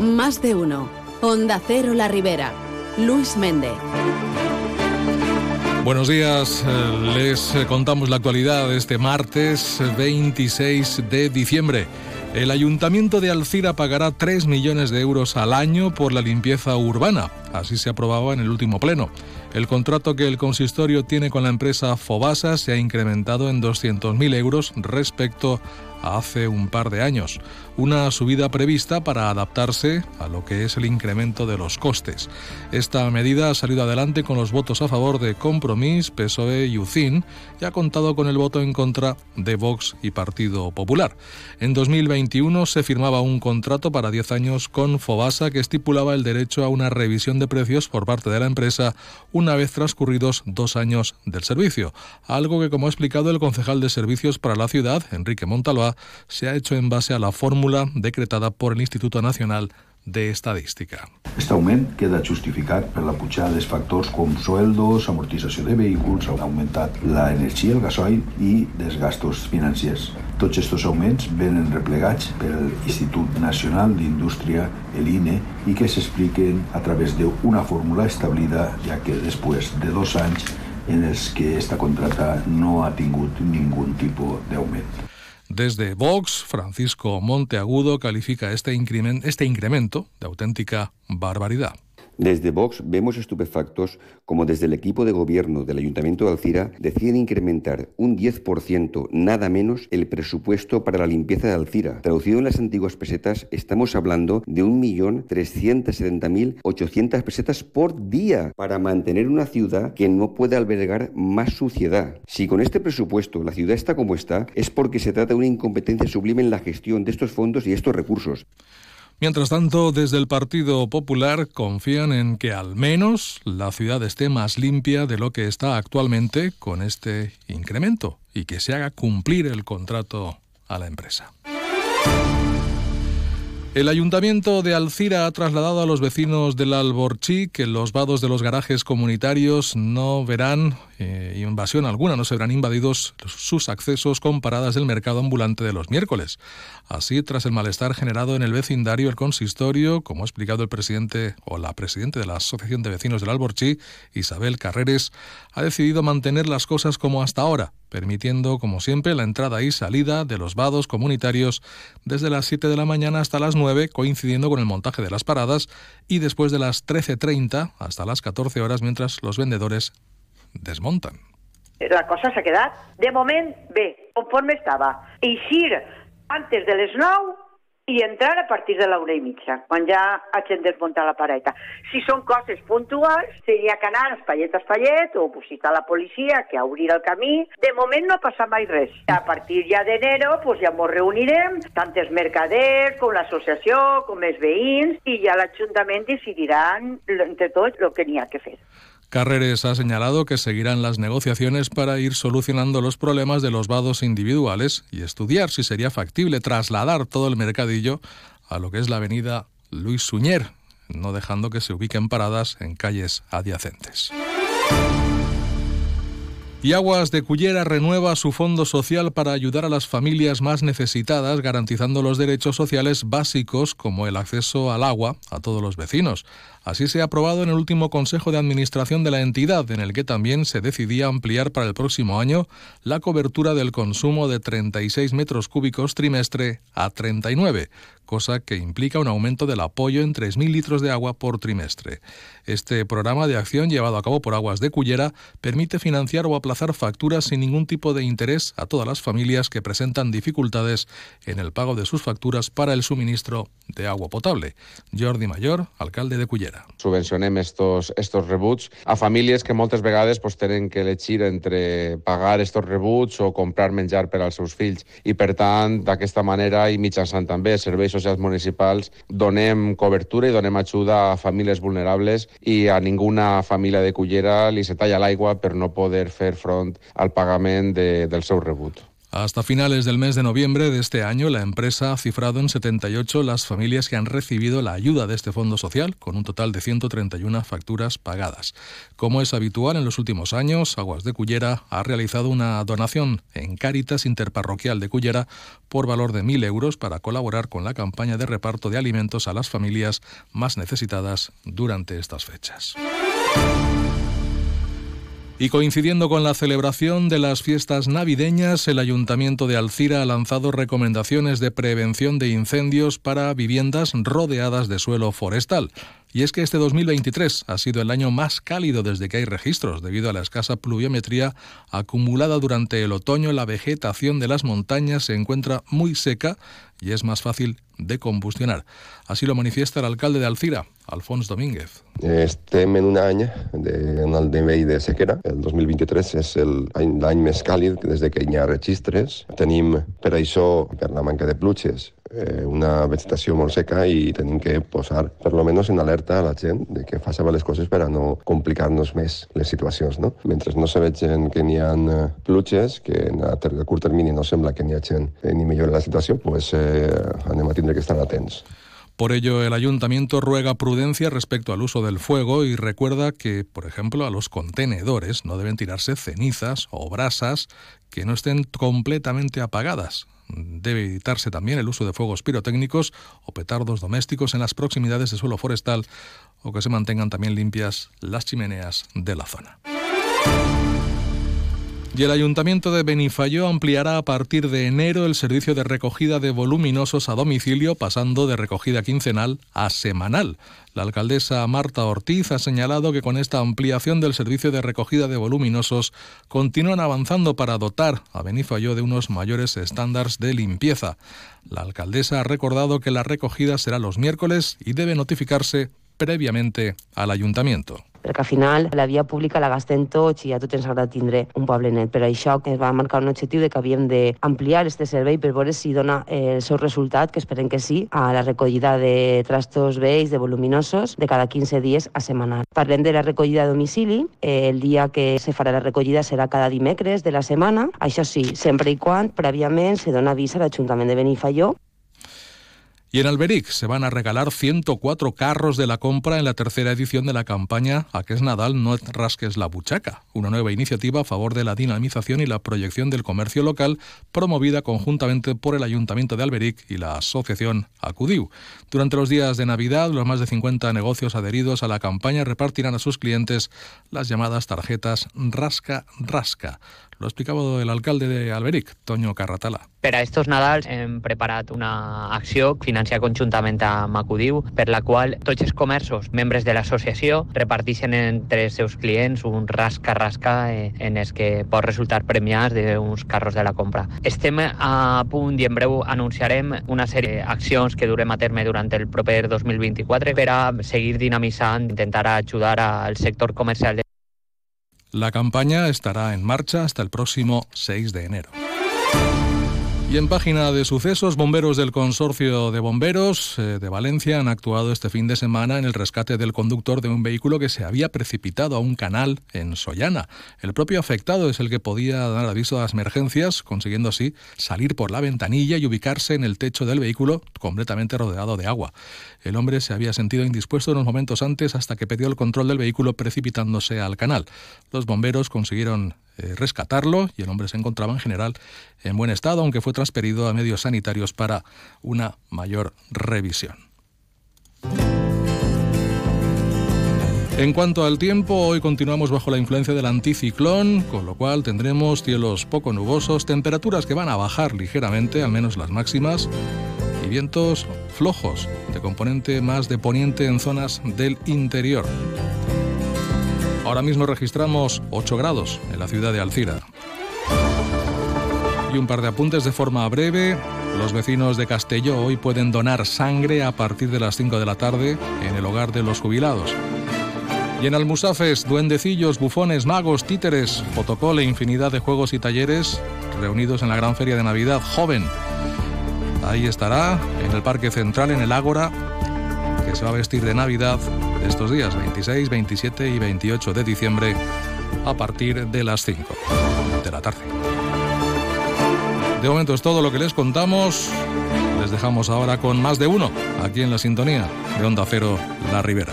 Más de uno. Onda Cero La Ribera. Luis Méndez. Buenos días, eh, les contamos la actualidad de este martes 26 de diciembre. El Ayuntamiento de Alcira pagará 3 millones de euros al año por la limpieza urbana. Así se aprobaba en el último pleno. El contrato que el consistorio tiene con la empresa Fobasa se ha incrementado en 200.000 euros respecto hace un par de años una subida prevista para adaptarse a lo que es el incremento de los costes. Esta medida ha salido adelante con los votos a favor de Compromís, PSOE y UCIN y ha contado con el voto en contra de Vox y Partido Popular. En 2021 se firmaba un contrato para 10 años con Fobasa que estipulaba el derecho a una revisión de precios por parte de la empresa una vez transcurridos dos años del servicio, algo que como ha explicado el concejal de Servicios para la Ciudad, Enrique Se ha hecho en base a la fórmula decretada por el Instituto Nacional de Estadística. Aquest augment queda justificat per la pujada dels factors com sueldos, amortització de vehicles, ha augmentat l'energia, el gasoil i dels gastos financers. Tots aquests augments venen replegats pel Institut Nacional d'Indústria, l'INE, i que s'expliquen a través d'una fórmula establida, ja que després de dos anys en els que esta contrata no ha tingut ningú tipus d'augment. Desde Vox, Francisco Monteagudo califica este, este incremento de auténtica barbaridad. Desde Vox vemos estupefactos como desde el equipo de gobierno del Ayuntamiento de Alcira deciden incrementar un 10% nada menos el presupuesto para la limpieza de Alcira. Traducido en las antiguas pesetas, estamos hablando de 1.370.800 pesetas por día para mantener una ciudad que no puede albergar más suciedad. Si con este presupuesto la ciudad está como está, es porque se trata de una incompetencia sublime en la gestión de estos fondos y estos recursos. Mientras tanto, desde el Partido Popular confían en que al menos la ciudad esté más limpia de lo que está actualmente con este incremento y que se haga cumplir el contrato a la empresa. El ayuntamiento de Alcira ha trasladado a los vecinos del Alborchí que los vados de los garajes comunitarios no verán eh, invasión alguna, no se verán invadidos sus accesos con paradas del mercado ambulante de los miércoles. Así, tras el malestar generado en el vecindario, el consistorio, como ha explicado el presidente o la presidenta de la Asociación de Vecinos del Alborchí, Isabel Carreres, ha decidido mantener las cosas como hasta ahora, permitiendo, como siempre, la entrada y salida de los vados comunitarios desde las 7 de la mañana hasta las 9, coincidiendo con el montaje de las paradas, y después de las 13.30 hasta las 14 horas mientras los vendedores desmontan. La cosa s'ha quedat, de moment, bé, conforme estava. Eixir antes de les 9 i entrar a partir de l'una i mitja, quan ja hagin desmuntat la pareta. Si són coses puntuals, seria que anar espallet a espallet o visitar la policia que obrir el camí. De moment no passa mai res. A partir ja d'enero pues ja ens reunirem, tant els mercaders com l'associació, com els veïns, i ja l'Ajuntament decidiran entre tots el que n'hi ha que fer. Carreres ha señalado que seguirán las negociaciones para ir solucionando los problemas de los vados individuales y estudiar si sería factible trasladar todo el mercadillo a lo que es la avenida Luis Suñer, no dejando que se ubiquen paradas en calles adyacentes. Y Aguas de Cullera renueva su fondo social para ayudar a las familias más necesitadas, garantizando los derechos sociales básicos como el acceso al agua a todos los vecinos. Así se ha aprobado en el último Consejo de Administración de la entidad, en el que también se decidía ampliar para el próximo año la cobertura del consumo de 36 metros cúbicos trimestre a 39, cosa que implica un aumento del apoyo en 3.000 litros de agua por trimestre. Este programa de acción llevado a cabo por Aguas de Cullera permite financiar o aplazar facturas sin ningún tipo de interés a todas las familias que presentan dificultades en el pago de sus facturas para el suministro de agua potable. Jordi Mayor, alcalde de Cullera. Subvencionem estos, estos rebuts a famílies que moltes vegades pues, tenen que elegir entre pagar estos rebuts o comprar menjar per als seus fills. I, per tant, d'aquesta manera i mitjançant també serveis socials municipals, donem cobertura i donem ajuda a famílies vulnerables i a ninguna família de Cullera li se talla l'aigua per no poder fer front al pagament de, del seu rebut. Hasta finales del mes de noviembre de este año, la empresa ha cifrado en 78 las familias que han recibido la ayuda de este fondo social, con un total de 131 facturas pagadas. Como es habitual en los últimos años, Aguas de Cullera ha realizado una donación en Cáritas Interparroquial de Cullera por valor de 1.000 euros para colaborar con la campaña de reparto de alimentos a las familias más necesitadas durante estas fechas. Y coincidiendo con la celebración de las fiestas navideñas, el Ayuntamiento de Alcira ha lanzado recomendaciones de prevención de incendios para viviendas rodeadas de suelo forestal. Y es que este 2023 ha sido el año más cálido desde que hay registros, debido a la escasa pluviometría acumulada durante el otoño. La vegetación de las montañas se encuentra muy seca y es más fácil de combustionar. Así lo manifiesta el alcalde de Alcira, Alfonso Domínguez. Estem en un any de, en el nivell de sequera. El 2023 és l'any més càlid des de que hi ha registres. Tenim per això, per la manca de pluges, eh, una vegetació molt seca i tenim que posar, per lo menos, en alerta a la gent de que faci les coses per a no complicar-nos més les situacions. No? Mentre no se vegin que n'hi ha eh, pluges, que en a, curt termini no sembla que n'hi hagi eh, ni millora la situació, pues, eh, anem a tindre que estar atents. Por ello, el ayuntamiento ruega prudencia respecto al uso del fuego y recuerda que, por ejemplo, a los contenedores no deben tirarse cenizas o brasas que no estén completamente apagadas. Debe evitarse también el uso de fuegos pirotécnicos o petardos domésticos en las proximidades de suelo forestal o que se mantengan también limpias las chimeneas de la zona. Y el Ayuntamiento de Benifayó ampliará a partir de enero el servicio de recogida de voluminosos a domicilio, pasando de recogida quincenal a semanal. La alcaldesa Marta Ortiz ha señalado que con esta ampliación del servicio de recogida de voluminosos continúan avanzando para dotar a Benifayó de unos mayores estándares de limpieza. La alcaldesa ha recordado que la recogida será los miércoles y debe notificarse previamente al ayuntamiento. Perquè al final la via pública la gastem tots i a tots ens agrada tindre un poble net. Per això es va marcar un objectiu de que havíem d'ampliar este servei per veure si dona eh, el seu resultat, que esperem que sí, a la recollida de trastos vells, de voluminosos, de cada 15 dies a setmanal. Parlem de la recollida a domicili. El dia que se farà la recollida serà cada dimecres de la setmana. Això sí, sempre i quan prèviament se dona avís a l'Ajuntament de Benifaió Y en Alberic se van a regalar 104 carros de la compra en la tercera edición de la campaña A que es Nadal, no rasques la buchaca, una nueva iniciativa a favor de la dinamización y la proyección del comercio local promovida conjuntamente por el Ayuntamiento de Alberic y la Asociación Acudiu. Durante los días de Navidad, los más de 50 negocios adheridos a la campaña repartirán a sus clientes las llamadas tarjetas Rasca Rasca. Lo explicaba el alcalde de Alberic, Toño Carratala. Per a estos Nadals hem preparat una acció financiada conjuntament amb Acudiu, per la qual tots els comerços, membres de l'associació, reparteixen entre els seus clients un rasca-rasca en els que pot resultar premiats d'uns carros de la compra. Estem a punt i en breu anunciarem una sèrie d'accions que durem a terme durant el proper 2024 per a seguir dinamitzant, intentar ajudar al sector comercial de La campaña estará en marcha hasta el próximo 6 de enero. Y en página de sucesos, bomberos del Consorcio de Bomberos eh, de Valencia han actuado este fin de semana en el rescate del conductor de un vehículo que se había precipitado a un canal en Sollana. El propio afectado es el que podía dar aviso a las emergencias, consiguiendo así salir por la ventanilla y ubicarse en el techo del vehículo completamente rodeado de agua. El hombre se había sentido indispuesto unos momentos antes hasta que perdió el control del vehículo precipitándose al canal. Los bomberos consiguieron eh, rescatarlo y el hombre se encontraba en general en buen estado, aunque fue transferido a medios sanitarios para una mayor revisión. En cuanto al tiempo, hoy continuamos bajo la influencia del anticiclón, con lo cual tendremos cielos poco nubosos, temperaturas que van a bajar ligeramente, al menos las máximas, y vientos flojos, de componente más de poniente en zonas del interior. Ahora mismo registramos 8 grados en la ciudad de Alcira. Y un par de apuntes de forma breve. Los vecinos de Castelló hoy pueden donar sangre a partir de las 5 de la tarde en el hogar de los jubilados. Y en Almusafes, duendecillos, bufones, magos, títeres, fotocole, infinidad de juegos y talleres reunidos en la gran feria de Navidad joven. Ahí estará, en el Parque Central, en el Ágora, que se va a vestir de Navidad estos días 26, 27 y 28 de diciembre a partir de las 5 de la tarde. De momento es todo lo que les contamos. Les dejamos ahora con más de uno aquí en la sintonía de Onda Cero La Ribera.